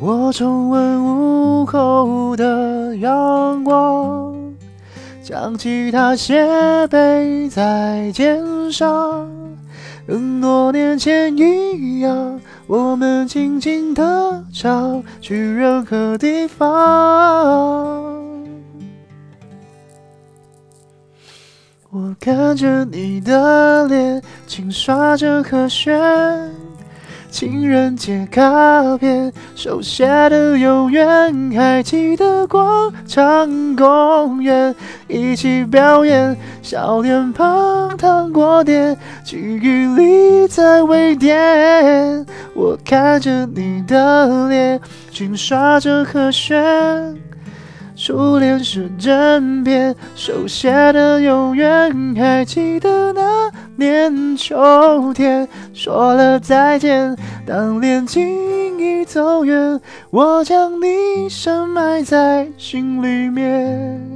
我重温午后的阳光，将吉他斜背在肩上，跟多年前一样，我们静静的唱，去任何地方。我看着你的脸，轻刷着和弦。情人节卡片，手写的永远，还记得广场公园一起表演，小脸庞糖果店，记忆里在微电。我看着你的脸，轻刷着和弦。初恋是枕边，手写的永远，还记得那年秋天，说了再见。当恋情已走远，我将你深埋在心里面。